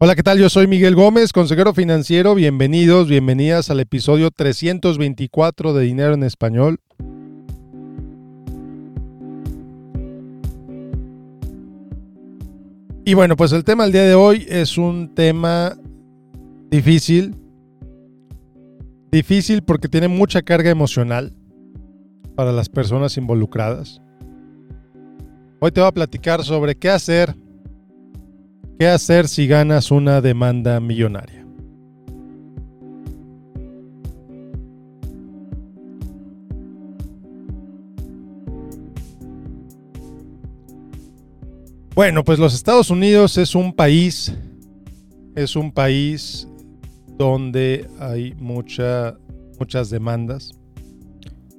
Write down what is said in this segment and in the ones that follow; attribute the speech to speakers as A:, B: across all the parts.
A: Hola, ¿qué tal? Yo soy Miguel Gómez, consejero financiero. Bienvenidos, bienvenidas al episodio 324 de Dinero en Español. Y bueno, pues el tema del día de hoy es un tema difícil. Difícil porque tiene mucha carga emocional para las personas involucradas. Hoy te voy a platicar sobre qué hacer ¿Qué hacer si ganas una demanda millonaria? Bueno, pues los Estados Unidos es un país, es un país donde hay mucha, muchas demandas.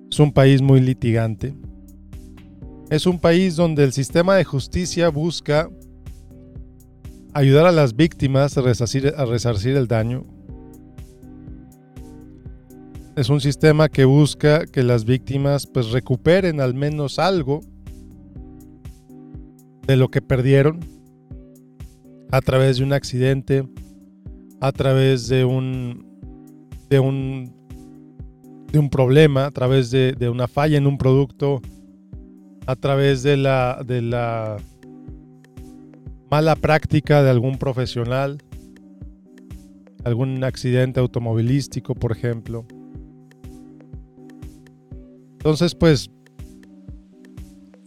A: Es un país muy litigante. Es un país donde el sistema de justicia busca ayudar a las víctimas a resarcir, el daño. Es un sistema que busca que las víctimas pues recuperen al menos algo de lo que perdieron a través de un accidente, a través de un de un de un problema, a través de, de una falla en un producto, a través de la de la mala práctica de algún profesional, algún accidente automovilístico, por ejemplo. Entonces, pues,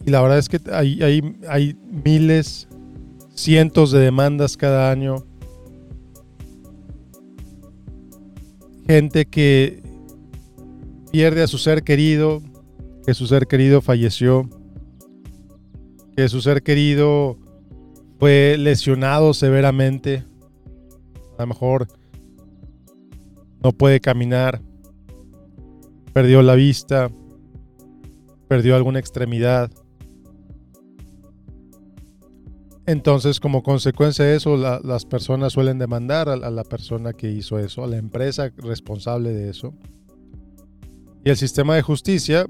A: y la verdad es que hay, hay, hay miles, cientos de demandas cada año. Gente que pierde a su ser querido, que su ser querido falleció, que su ser querido fue lesionado severamente. A lo mejor no puede caminar. Perdió la vista. Perdió alguna extremidad. Entonces, como consecuencia de eso, las personas suelen demandar a, a la persona que hizo eso, a la empresa responsable de eso. Y el sistema de justicia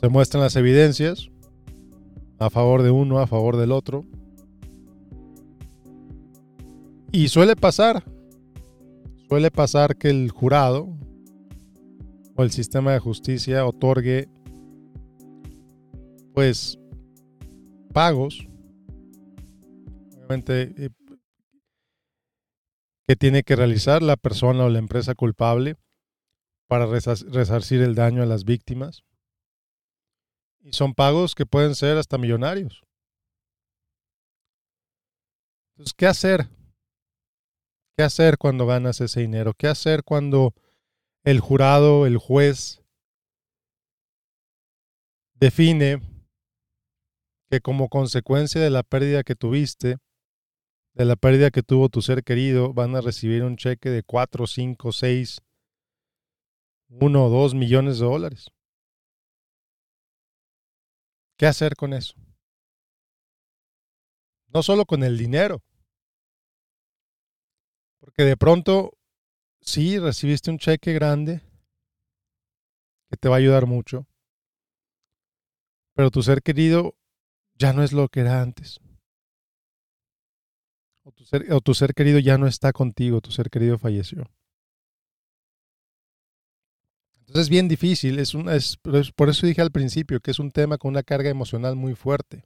A: se muestran las evidencias, a favor de uno, a favor del otro. Y suele pasar, suele pasar que el jurado o el sistema de justicia otorgue pues pagos, obviamente eh, que tiene que realizar la persona o la empresa culpable para resarcir el daño a las víctimas. Y son pagos que pueden ser hasta millonarios. Entonces, ¿qué hacer? ¿Qué hacer cuando ganas ese dinero? ¿Qué hacer cuando el jurado, el juez, define que como consecuencia de la pérdida que tuviste, de la pérdida que tuvo tu ser querido, van a recibir un cheque de 4, 5, 6, 1 o 2 millones de dólares? ¿Qué hacer con eso? No solo con el dinero. Porque de pronto, sí, recibiste un cheque grande que te va a ayudar mucho. Pero tu ser querido ya no es lo que era antes. O tu ser, o tu ser querido ya no está contigo, tu ser querido falleció. Es bien difícil, es, es, por eso dije al principio que es un tema con una carga emocional muy fuerte.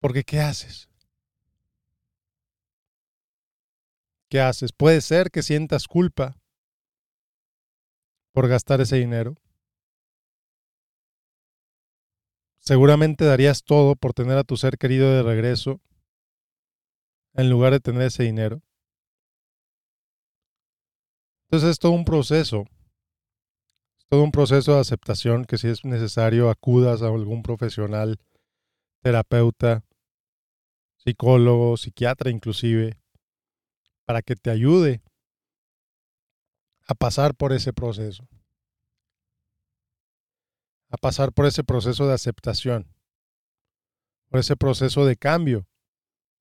A: Porque ¿qué haces? ¿Qué haces? Puede ser que sientas culpa por gastar ese dinero. Seguramente darías todo por tener a tu ser querido de regreso en lugar de tener ese dinero. Entonces es todo un proceso, es todo un proceso de aceptación que si es necesario acudas a algún profesional, terapeuta, psicólogo, psiquiatra inclusive, para que te ayude a pasar por ese proceso, a pasar por ese proceso de aceptación, por ese proceso de cambio,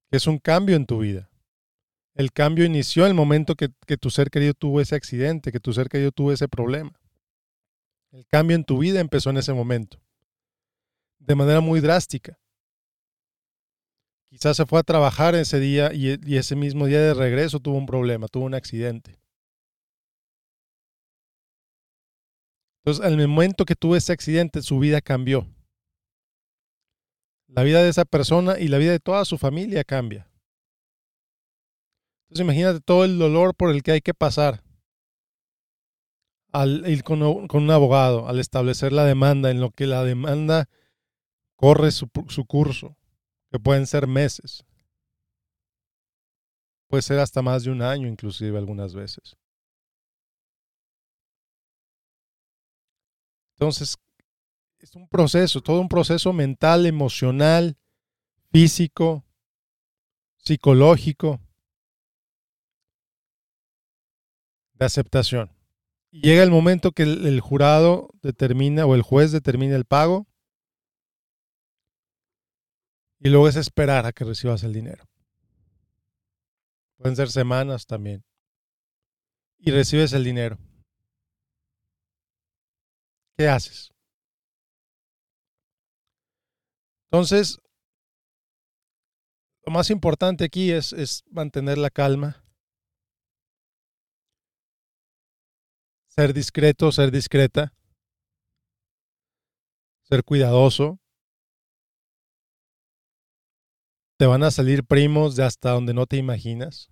A: que es un cambio en tu vida. El cambio inició el momento que, tu ser querido tuvo ese accidente, que tu ser querido tuvo ese problema. El cambio en tu vida empezó en ese momento, de manera muy drástica. Quizás se fue a trabajar ese día y, ese mismo día de regreso tuvo un problema, tuvo un accidente. Entonces, al momento que tuvo ese accidente, su vida cambió. La vida de esa persona y la vida de toda su familia cambia. Entonces, imagínate todo el dolor por el que hay que pasar al ir con, un abogado, al establecer la demanda, en lo que la demanda corre su, su curso, que pueden ser meses. Puede ser hasta más de un año, inclusive algunas veces. Entonces, es un proceso, todo un proceso mental, emocional, físico, psicológico, de aceptación. Llega el momento que el, jurado determina o el juez determina el pago y luego es esperar a que recibas el dinero. Pueden ser semanas también. Y recibes el dinero. ¿Qué haces? Entonces, lo más importante aquí es, es mantener la calma, ser discreto, ser discreta, ser cuidadoso. Te van a salir primos de hasta donde no te imaginas.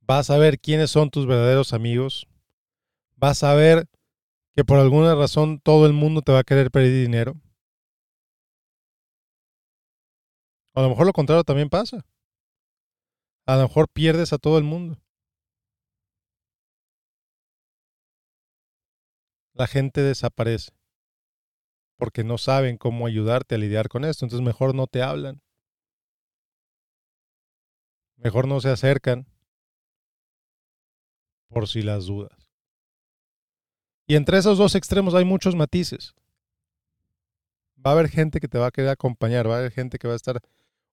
A: Vas a ver quiénes son tus verdaderos amigos. Vas a ver que por alguna razón todo el mundo te va a querer pedir dinero. A lo mejor lo contrario también pasa. A lo mejor pierdes a todo el mundo. La gente desaparece porque no saben cómo ayudarte a lidiar con esto. Entonces mejor no te hablan. Mejor no se acercan por si las dudas. Y entre esos dos extremos hay muchos matices. Va a haber gente que te va a querer acompañar, va a haber gente que va a estar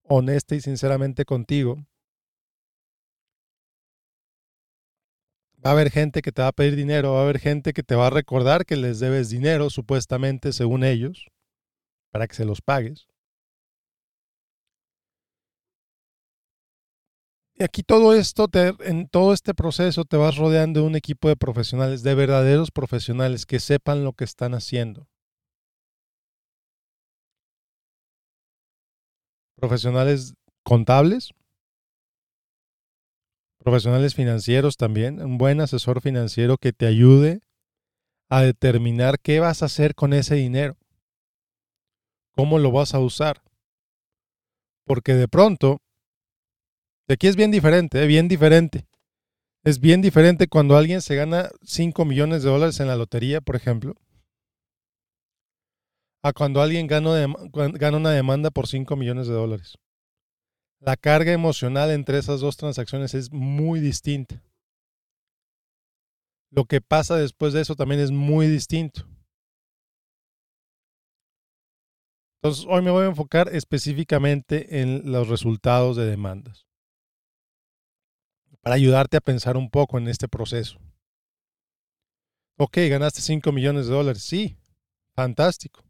A: honesta y sinceramente contigo, Va a haber gente que te va a pedir dinero, va a haber gente que te va a recordar que les debes dinero, supuestamente, según ellos, para que se los pagues. Y aquí todo esto, en todo este proceso, te vas rodeando de un equipo de profesionales, de verdaderos profesionales que sepan lo que están haciendo. Profesionales contables, profesionales financieros también, un buen asesor financiero que te ayude a determinar qué vas a hacer con ese dinero, cómo lo vas a usar. Porque de pronto, aquí es bien diferente, ¿eh? bien diferente. Es bien diferente cuando alguien se gana 5 millones de dólares en la lotería, por ejemplo, a cuando alguien gana, gana una demanda por 5 millones de dólares la carga emocional entre esas dos transacciones es muy distinta. Lo que pasa después de eso también es muy distinto. Entonces, hoy me voy a enfocar específicamente en los resultados de demandas para ayudarte a pensar un poco en este proceso. Ok, ganaste 5 millones de dólares. Sí, fantástico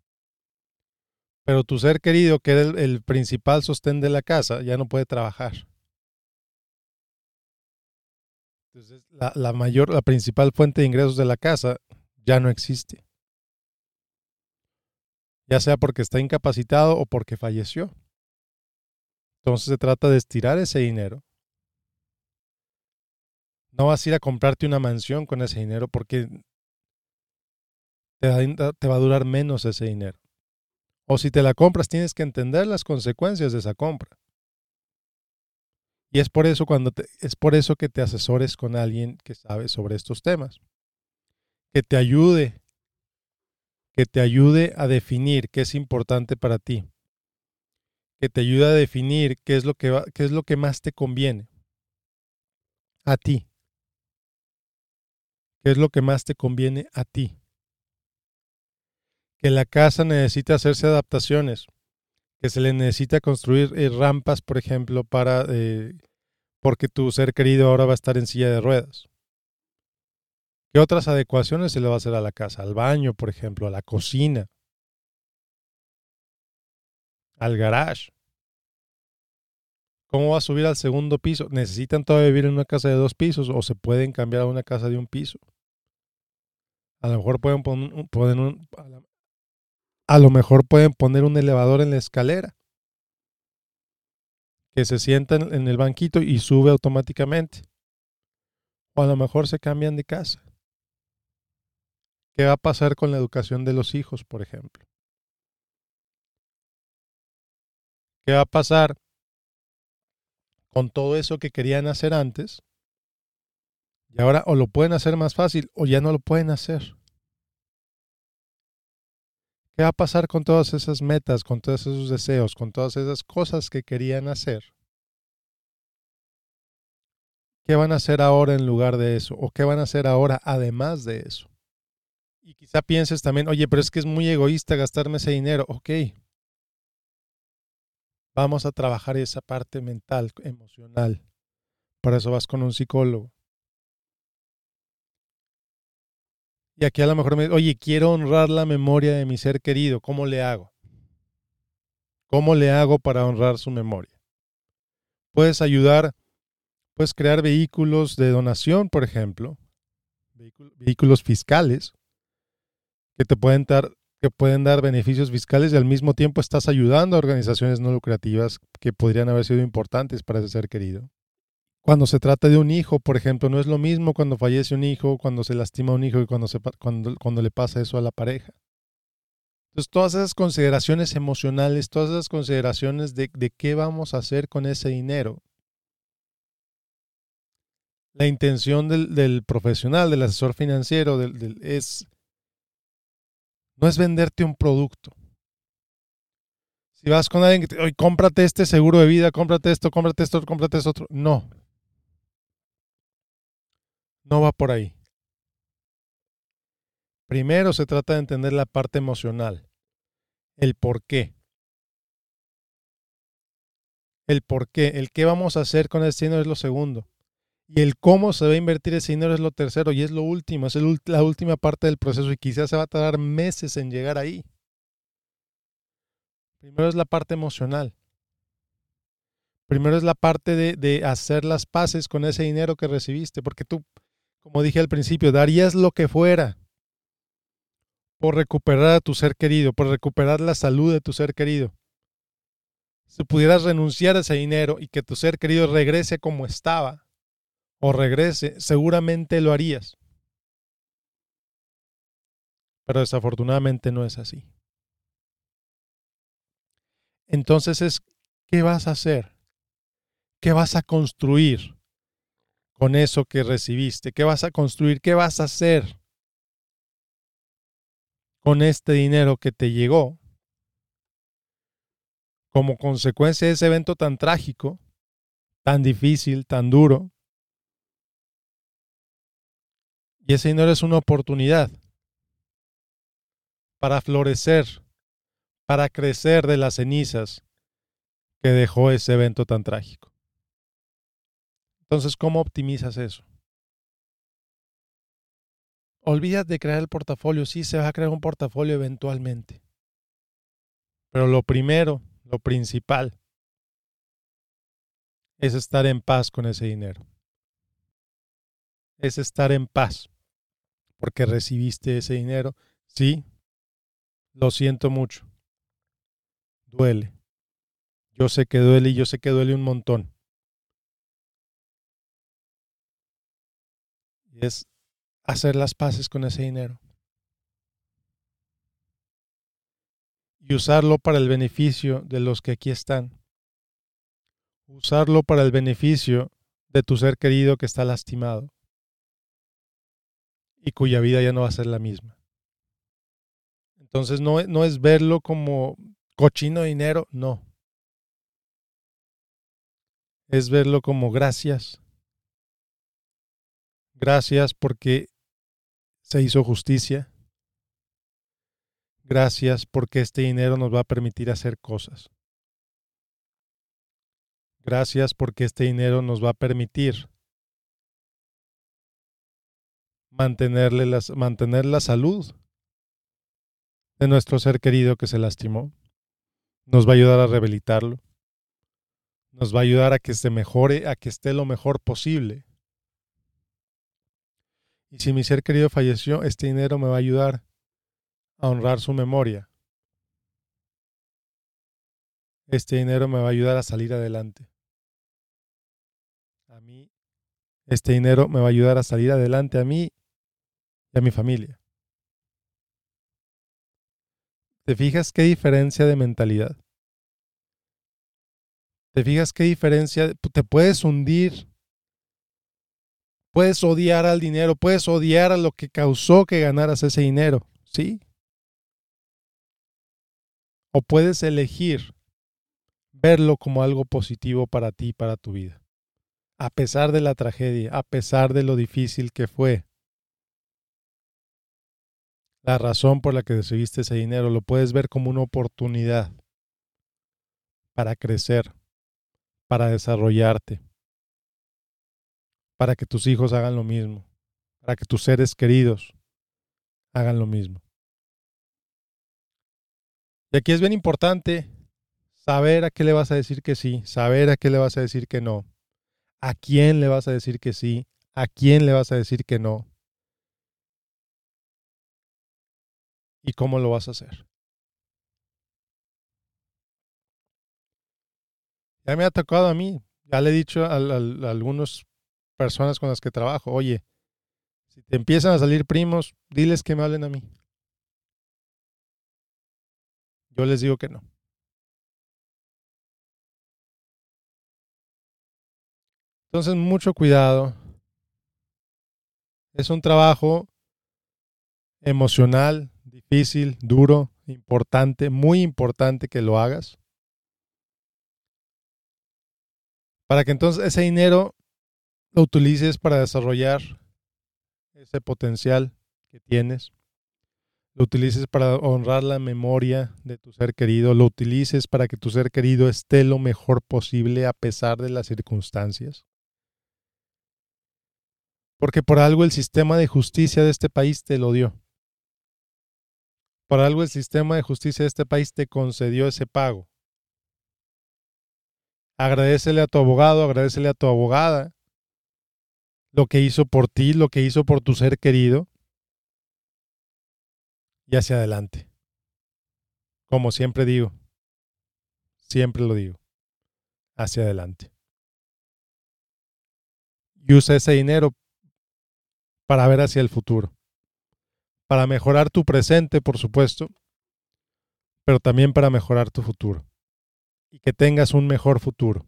A: pero tu ser querido, que era el, principal sostén de la casa, ya no puede trabajar. Entonces, la, la, mayor, la principal fuente de ingresos de la casa ya no existe. Ya sea porque está incapacitado o porque falleció. Entonces se trata de estirar ese dinero. No vas a ir a comprarte una mansión con ese dinero porque te va a durar menos ese dinero. O si te la compras, tienes que entender las consecuencias de esa compra. Y es por eso cuando es por eso que te asesores con alguien que sabe sobre estos temas. Que te ayude que te ayude a definir qué es importante para ti. Que te ayude a definir qué es lo que qué es lo que más te conviene a ti. ¿Qué es lo que más te conviene a ti? Que la casa necesita hacerse adaptaciones, que se le necesita construir eh, rampas, por ejemplo, para eh, porque tu ser querido ahora va a estar en silla de ruedas. ¿Qué otras adecuaciones se le va a hacer a la casa? Al baño, por ejemplo, a la cocina, al garage. ¿Cómo va a subir al segundo piso? ¿Necesitan todavía vivir en una casa de dos pisos o se pueden cambiar a una casa de un piso? A lo mejor pueden poner un, a lo mejor pueden poner un elevador en la escalera que se sientan en el banquito y sube automáticamente. O a lo mejor se cambian de casa. ¿Qué va a pasar con la educación de los hijos, por ejemplo? ¿Qué va a pasar con todo eso que querían hacer antes? Y ahora o lo pueden hacer más fácil o ya no lo pueden hacer. ¿Qué va a pasar con todas esas metas, con todos esos deseos, con todas esas cosas que querían hacer? ¿Qué van a hacer ahora en lugar de eso? ¿O qué van a hacer ahora además de eso? Y quizá pienses también, oye, pero es que es muy egoísta gastarme ese dinero. Ok. Vamos a trabajar esa parte mental, emocional. Para eso vas con un psicólogo. Y aquí a lo mejor me oye, quiero honrar la memoria de mi ser querido. ¿Cómo le hago? ¿Cómo le hago para honrar su memoria? Puedes ayudar, puedes crear vehículos de donación, por ejemplo, vehículos fiscales que te pueden dar, que pueden dar beneficios fiscales y al mismo tiempo estás ayudando a organizaciones no lucrativas que podrían haber sido importantes para ese ser querido cuando se trata de un hijo, por ejemplo, no es lo mismo cuando fallece un hijo, cuando se lastima un hijo y cuando, se, cuando, cuando le pasa eso a la pareja. Entonces, todas esas consideraciones emocionales, todas esas consideraciones de, de qué vamos a hacer con ese dinero. La intención del, del profesional, del asesor financiero, del, es no es venderte un producto. Si vas con alguien que te, oye, cómprate este seguro de vida, cómprate esto, cómprate esto, cómprate esto. No. No va por ahí. Primero se trata de entender la parte emocional, el por qué. El por qué, el qué vamos a hacer con ese dinero es lo segundo. Y el cómo se va a invertir ese dinero es lo tercero y es lo último, es la última parte del proceso y quizás se va a tardar meses en llegar ahí. Primero es la parte emocional. Primero es la parte de, de hacer las paces con ese dinero que recibiste, porque tú como dije al principio, darías lo que fuera por recuperar a tu ser querido, por recuperar la salud de tu ser querido. Si pudieras renunciar a ese dinero y que tu ser querido regrese como estaba, o regrese, seguramente lo harías. Pero desafortunadamente no es así. Entonces es, ¿qué vas a hacer? ¿Qué vas a construir? Con eso que recibiste? ¿Qué vas a construir? ¿Qué vas a hacer con este dinero que te llegó como consecuencia de ese evento tan trágico, tan difícil, tan duro? Y ese dinero es una oportunidad para florecer, para crecer de las cenizas que dejó ese evento tan trágico. Entonces, ¿cómo optimizas eso? Olvídate de crear el portafolio. Sí, se va a crear un portafolio eventualmente. Pero lo primero, lo principal, es estar en paz con ese dinero. Es estar en paz. Porque recibiste ese dinero. Sí, lo siento mucho. Duele. Yo sé que duele y yo sé que duele un montón. Es hacer las paces con ese dinero. Y usarlo para el beneficio de los que aquí están. Usarlo para el beneficio de tu ser querido que está lastimado y cuya vida ya no va a ser la misma. Entonces no, no es verlo como cochino dinero, no. Es verlo como gracias Gracias porque se hizo justicia. Gracias porque este dinero nos va a permitir hacer cosas. Gracias porque este dinero nos va a permitir mantenerle mantener la salud de nuestro ser querido que se lastimó. nos va a ayudar a rehabilitarlo, nos va a ayudar a que se mejore, a que esté lo mejor posible. Y si mi ser querido falleció, este dinero me va a ayudar a honrar su memoria. Este dinero me va a ayudar a salir adelante. A mí, este dinero me va a ayudar a salir adelante a mí y a mi familia. ¿Te fijas qué diferencia de mentalidad? ¿Te fijas qué diferencia? Te puedes hundir. Puedes odiar al dinero, puedes odiar a lo que causó que ganaras ese dinero, ¿sí? O puedes elegir verlo como algo positivo para ti, para tu vida. A pesar de la tragedia, a pesar de lo difícil que fue. La razón por la que recibiste ese dinero lo puedes ver como una oportunidad para crecer, para desarrollarte, para que tus hijos hagan lo mismo, para que tus seres queridos hagan lo mismo. Y aquí es bien importante saber a qué le vas a decir que sí, saber a qué le vas a decir que no, a quién le vas a decir que sí, a quién le vas a decir que no y cómo lo vas a hacer. Ya me ha tocado a mí, ya le he dicho a, algunas personas con las que trabajo, oye, si te empiezan a salir primos, diles que me hablen a mí. Yo les digo que no. Entonces, mucho cuidado. Es un trabajo emocional, difícil, duro, importante, muy importante que lo hagas. Para que entonces ese dinero lo utilices para desarrollar ese potencial que tienes. Lo utilices para honrar la memoria de tu ser querido. Lo utilices para que tu ser querido esté lo mejor posible a pesar de las circunstancias. Porque por algo el sistema de justicia de este país te lo dio. Por algo el sistema de justicia de este país te concedió ese pago. Agradecele a tu abogado, agradecele a tu abogada lo que hizo por ti, lo que hizo por tu ser querido. Y hacia adelante. Como siempre digo, siempre lo digo, hacia adelante. Y usa ese dinero para ver hacia el futuro. Para mejorar tu presente, por supuesto, pero también para mejorar tu futuro. Y que tengas un mejor futuro.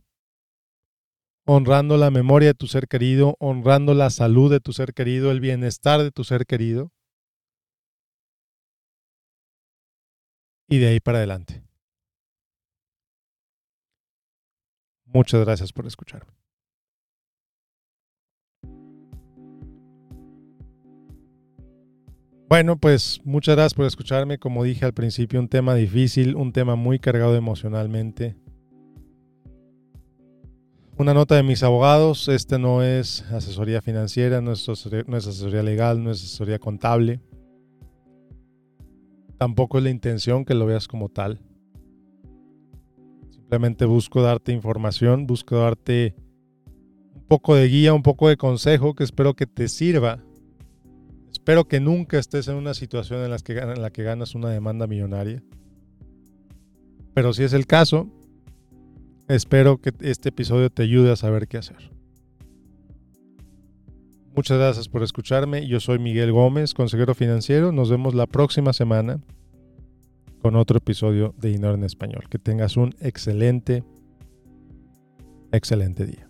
A: Honrando la memoria de tu ser querido, honrando la salud de tu ser querido, el bienestar de tu ser querido. Y de ahí para adelante. Muchas gracias por escucharme. Bueno, pues muchas gracias por escucharme. Como dije al principio, un tema difícil, un tema muy cargado emocionalmente. Una nota de mis abogados, este no es asesoría financiera, no es asesoría, legal, no es asesoría contable. Tampoco es la intención que lo veas como tal. Simplemente busco darte información, busco darte un poco de guía, un poco de consejo que espero que te sirva Espero que nunca estés en una situación en la, que, en la que ganas una demanda millonaria. Pero si es el caso, espero que este episodio te ayude a saber qué hacer. Muchas gracias por escucharme. Yo soy Miguel Gómez, consejero financiero. Nos vemos la próxima semana con otro episodio de Dinero en Español. Que tengas un excelente, excelente día.